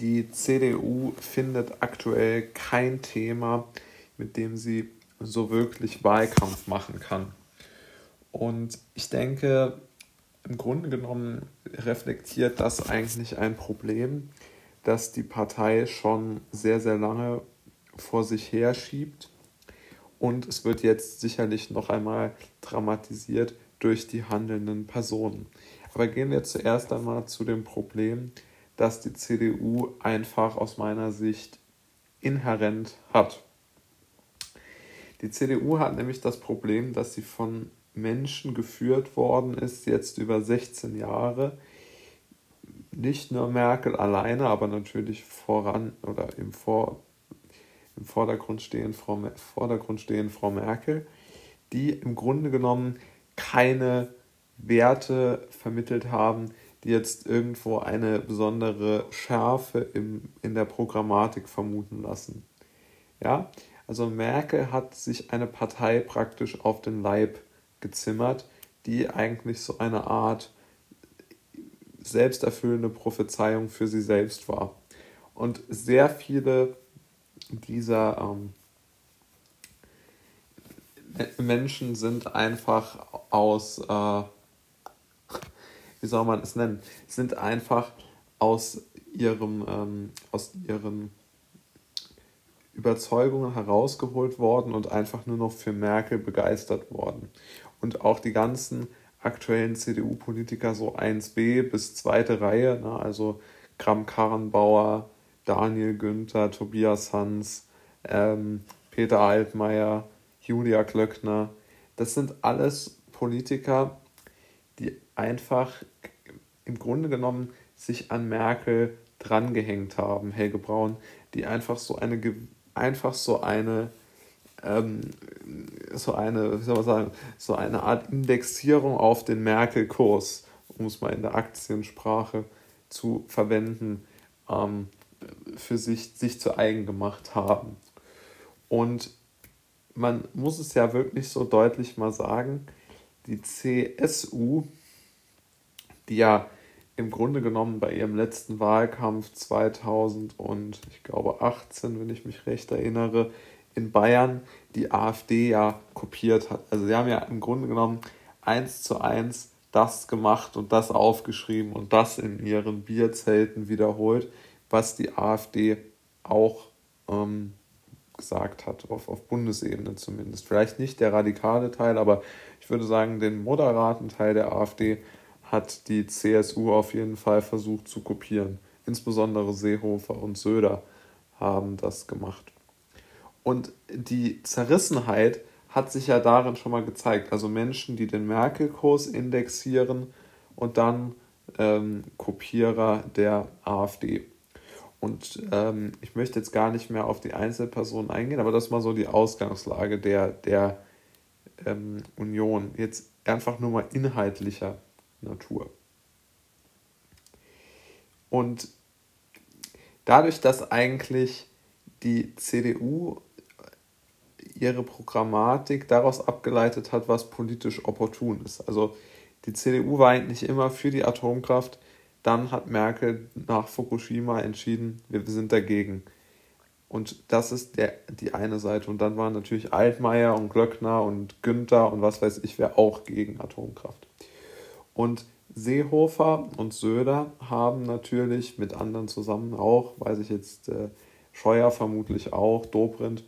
Die CDU findet aktuell kein Thema, mit dem sie so wirklich Wahlkampf machen kann. Und ich denke, im Grunde genommen reflektiert das eigentlich ein Problem, das die Partei schon sehr, sehr lange vor sich her schiebt. Und es wird jetzt sicherlich noch einmal dramatisiert durch die handelnden Personen. Aber gehen wir zuerst einmal zu dem Problem, das die CDU einfach aus meiner Sicht inhärent hat. Die CDU hat nämlich das Problem, dass sie von Menschen geführt worden ist, jetzt über 16 Jahre. Nicht nur Merkel alleine, aber natürlich voran oder im, Vor, im Vordergrund, stehen Frau, Vordergrund stehen Frau Merkel, die im Grunde genommen keine Werte vermittelt haben, die jetzt irgendwo eine besondere Schärfe im, in der Programmatik vermuten lassen. Ja, also Merkel hat sich eine Partei praktisch auf den Leib gezimmert, die eigentlich so eine Art selbsterfüllende Prophezeiung für sie selbst war. Und sehr viele dieser ähm, Menschen sind einfach aus, äh, wie soll man es nennen, sind einfach aus ihrem, ähm, aus ihren Überzeugungen herausgeholt worden und einfach nur noch für Merkel begeistert worden. Und auch die ganzen aktuellen CDU-Politiker, so 1b bis zweite Reihe, ne, also Kram-Karrenbauer, Daniel Günther, Tobias Hans, ähm, Peter Altmaier, Julia Klöckner, das sind alles Politiker, die einfach im Grunde genommen sich an Merkel drangehängt haben, Helge Braun, die einfach so eine einfach so eine ähm, so eine, wie soll man sagen, so eine Art Indexierung auf den Merkel-Kurs, um es mal in der Aktiensprache zu verwenden, ähm, für sich, sich zu eigen gemacht haben. Und man muss es ja wirklich so deutlich mal sagen, die CSU, die ja im Grunde genommen bei ihrem letzten Wahlkampf 2000 und ich glaube 18, wenn ich mich recht erinnere, in Bayern die AfD ja kopiert hat. Also sie haben ja im Grunde genommen eins zu eins das gemacht und das aufgeschrieben und das in ihren Bierzelten wiederholt, was die AfD auch ähm, gesagt hat, auf, auf Bundesebene zumindest. Vielleicht nicht der radikale Teil, aber ich würde sagen, den moderaten Teil der AfD hat die CSU auf jeden Fall versucht zu kopieren. Insbesondere Seehofer und Söder haben das gemacht. Und die Zerrissenheit hat sich ja darin schon mal gezeigt. Also Menschen, die den Merkel-Kurs indexieren und dann ähm, Kopierer der AfD. Und ähm, ich möchte jetzt gar nicht mehr auf die Einzelpersonen eingehen, aber das ist mal so die Ausgangslage der, der ähm, Union. Jetzt einfach nur mal inhaltlicher Natur. Und dadurch, dass eigentlich die CDU ihre Programmatik daraus abgeleitet hat, was politisch opportun ist. Also die CDU war eigentlich immer für die Atomkraft, dann hat Merkel nach Fukushima entschieden, wir sind dagegen. Und das ist der, die eine Seite. Und dann waren natürlich Altmaier und Glöckner und Günther und was weiß ich, wer auch gegen Atomkraft. Und Seehofer und Söder haben natürlich mit anderen zusammen auch, weiß ich jetzt, äh, Scheuer vermutlich auch, Dobrindt,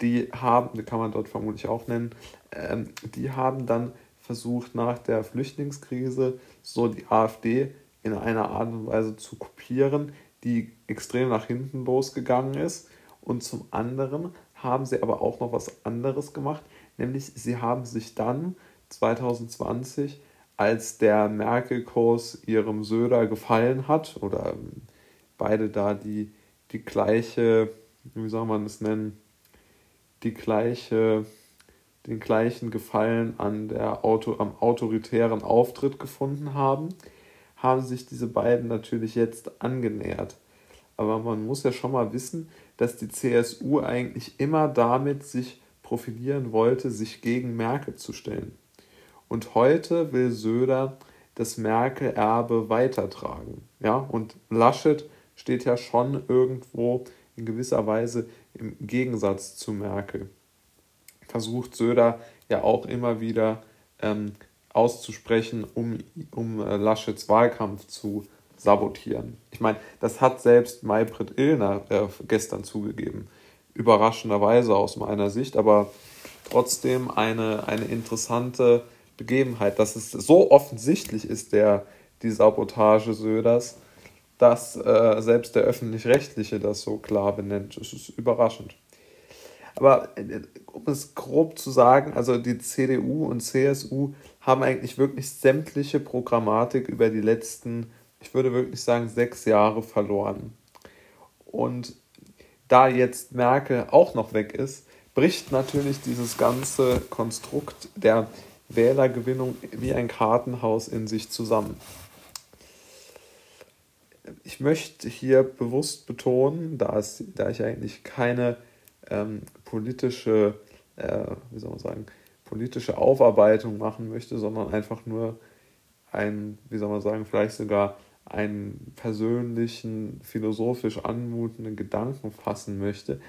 die haben, die kann man dort vermutlich auch nennen, ähm, die haben dann versucht nach der Flüchtlingskrise so die AfD in einer Art und Weise zu kopieren, die extrem nach hinten losgegangen ist. Und zum anderen haben sie aber auch noch was anderes gemacht, nämlich sie haben sich dann 2020, als der Merkel-Kurs ihrem Söder gefallen hat, oder beide da die, die gleiche, wie soll man es nennen, die gleiche, den gleichen Gefallen an der Auto, am autoritären Auftritt gefunden haben, haben sich diese beiden natürlich jetzt angenähert. Aber man muss ja schon mal wissen, dass die CSU eigentlich immer damit sich profilieren wollte, sich gegen Merkel zu stellen. Und heute will Söder das Merkel-Erbe weitertragen. Ja? Und Laschet steht ja schon irgendwo in gewisser Weise im Gegensatz zu Merkel. Versucht Söder ja auch immer wieder ähm, auszusprechen, um, um äh, Laschets Wahlkampf zu sabotieren. Ich meine, das hat selbst Maybrit Illner äh, gestern zugegeben. Überraschenderweise aus meiner Sicht, aber trotzdem eine, eine interessante Begebenheit, dass es so offensichtlich ist, der, die Sabotage Söders, dass äh, selbst der öffentlich-rechtliche das so klar benennt. Das ist überraschend. Aber äh, um es grob zu sagen, also die CDU und CSU haben eigentlich wirklich sämtliche Programmatik über die letzten, ich würde wirklich sagen, sechs Jahre verloren. Und da jetzt Merkel auch noch weg ist, bricht natürlich dieses ganze Konstrukt der Wählergewinnung wie ein Kartenhaus in sich zusammen. Ich möchte hier bewusst betonen, da, es, da ich eigentlich keine ähm, politische, äh, wie soll man sagen, politische Aufarbeitung machen möchte, sondern einfach nur einen, wie soll man sagen, vielleicht sogar einen persönlichen, philosophisch anmutenden Gedanken fassen möchte.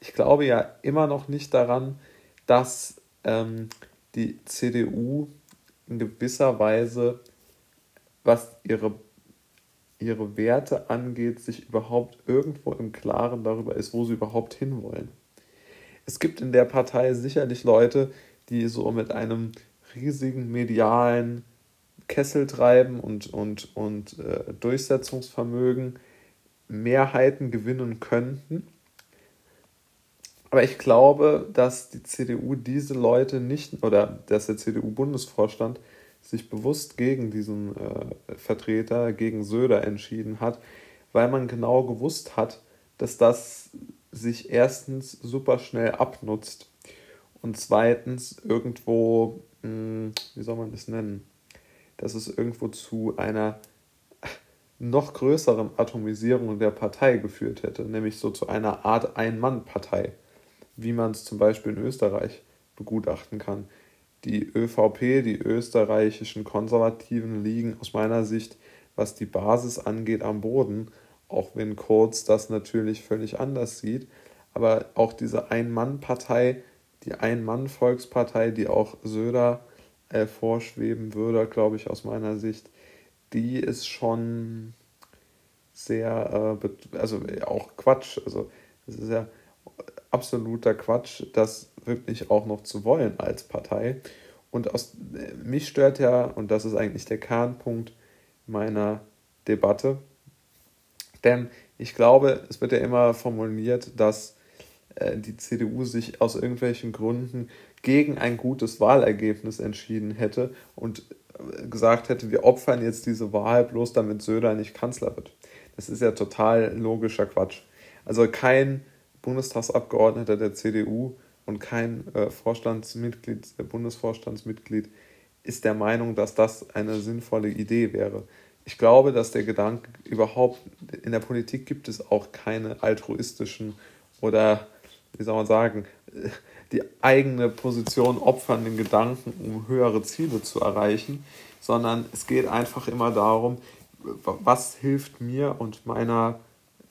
Ich glaube ja immer noch nicht daran, dass ähm, die CDU in gewisser Weise, was ihre, ihre Werte angeht, sich überhaupt irgendwo im Klaren darüber ist, wo sie überhaupt hinwollen. Es gibt in der Partei sicherlich Leute, die so mit einem riesigen medialen Kessel treiben und, und, und äh, Durchsetzungsvermögen Mehrheiten gewinnen könnten. Aber ich glaube, dass die CDU diese Leute nicht, oder dass der CDU-Bundesvorstand sich bewusst gegen diesen äh, Vertreter, gegen Söder entschieden hat, weil man genau gewusst hat, dass das sich erstens super schnell abnutzt und zweitens irgendwo, hm, wie soll man das nennen, dass es irgendwo zu einer noch größeren Atomisierung der Partei geführt hätte, nämlich so zu einer Art Ein-Mann-Partei, wie man es zum Beispiel in Österreich begutachten kann. Die ÖVP, die österreichischen Konservativen, liegen aus meiner Sicht, was die Basis angeht, am Boden, auch wenn Kurz das natürlich völlig anders sieht. Aber auch diese Ein-Mann-Partei, die Ein-Mann-Volkspartei, die auch Söder äh, vorschweben würde, glaube ich, aus meiner Sicht, die ist schon sehr, äh, also auch Quatsch. Also es ist ja absoluter Quatsch, das wirklich auch noch zu wollen als Partei. Und aus, äh, mich stört ja, und das ist eigentlich der Kernpunkt meiner Debatte, denn ich glaube, es wird ja immer formuliert, dass äh, die CDU sich aus irgendwelchen Gründen gegen ein gutes Wahlergebnis entschieden hätte und äh, gesagt hätte, wir opfern jetzt diese Wahl bloß damit Söder nicht Kanzler wird. Das ist ja total logischer Quatsch. Also kein Bundestagsabgeordneter der CDU und kein äh, Vorstandsmitglied, äh, Bundesvorstandsmitglied ist der Meinung, dass das eine sinnvolle Idee wäre. Ich glaube, dass der Gedanke überhaupt, in der Politik gibt es auch keine altruistischen oder, wie soll man sagen, die eigene Position opfernden Gedanken, um höhere Ziele zu erreichen, sondern es geht einfach immer darum, was hilft mir und meiner,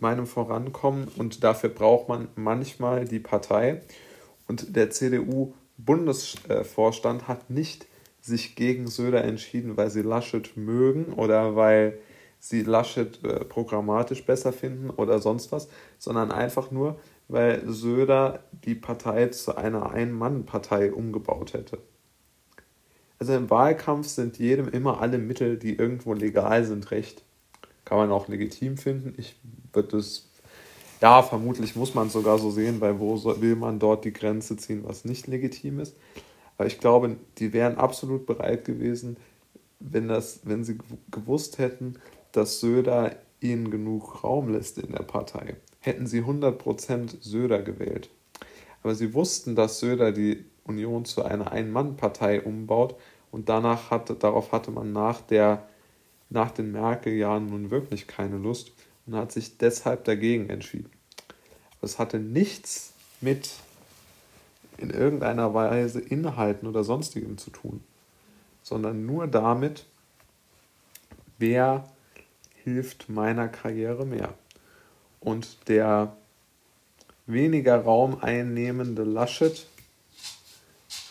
meinem Vorankommen und dafür braucht man manchmal die Partei. Und der CDU-Bundesvorstand hat nicht sich gegen Söder entschieden, weil sie Laschet mögen oder weil sie Laschet äh, programmatisch besser finden oder sonst was, sondern einfach nur, weil Söder die Partei zu einer Ein-Mann-Partei umgebaut hätte. Also im Wahlkampf sind jedem immer alle Mittel, die irgendwo legal sind, recht. Kann man auch legitim finden. Ich würde es, ja, vermutlich muss man es sogar so sehen, weil wo will man dort die Grenze ziehen, was nicht legitim ist. Aber ich glaube, die wären absolut bereit gewesen, wenn, das, wenn sie gewusst hätten, dass Söder ihnen genug Raum lässt in der Partei hätten sie 100% Söder gewählt. Aber sie wussten, dass Söder die Union zu einer Ein-Mann-Partei umbaut und danach hatte, darauf hatte man nach, der, nach den Merkel-Jahren nun wirklich keine Lust und hat sich deshalb dagegen entschieden. es hatte nichts mit in irgendeiner Weise Inhalten oder sonstigem zu tun, sondern nur damit, wer hilft meiner Karriere mehr. Und der weniger Raum einnehmende Laschet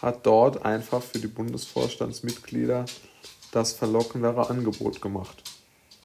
hat dort einfach für die Bundesvorstandsmitglieder das verlockendere Angebot gemacht.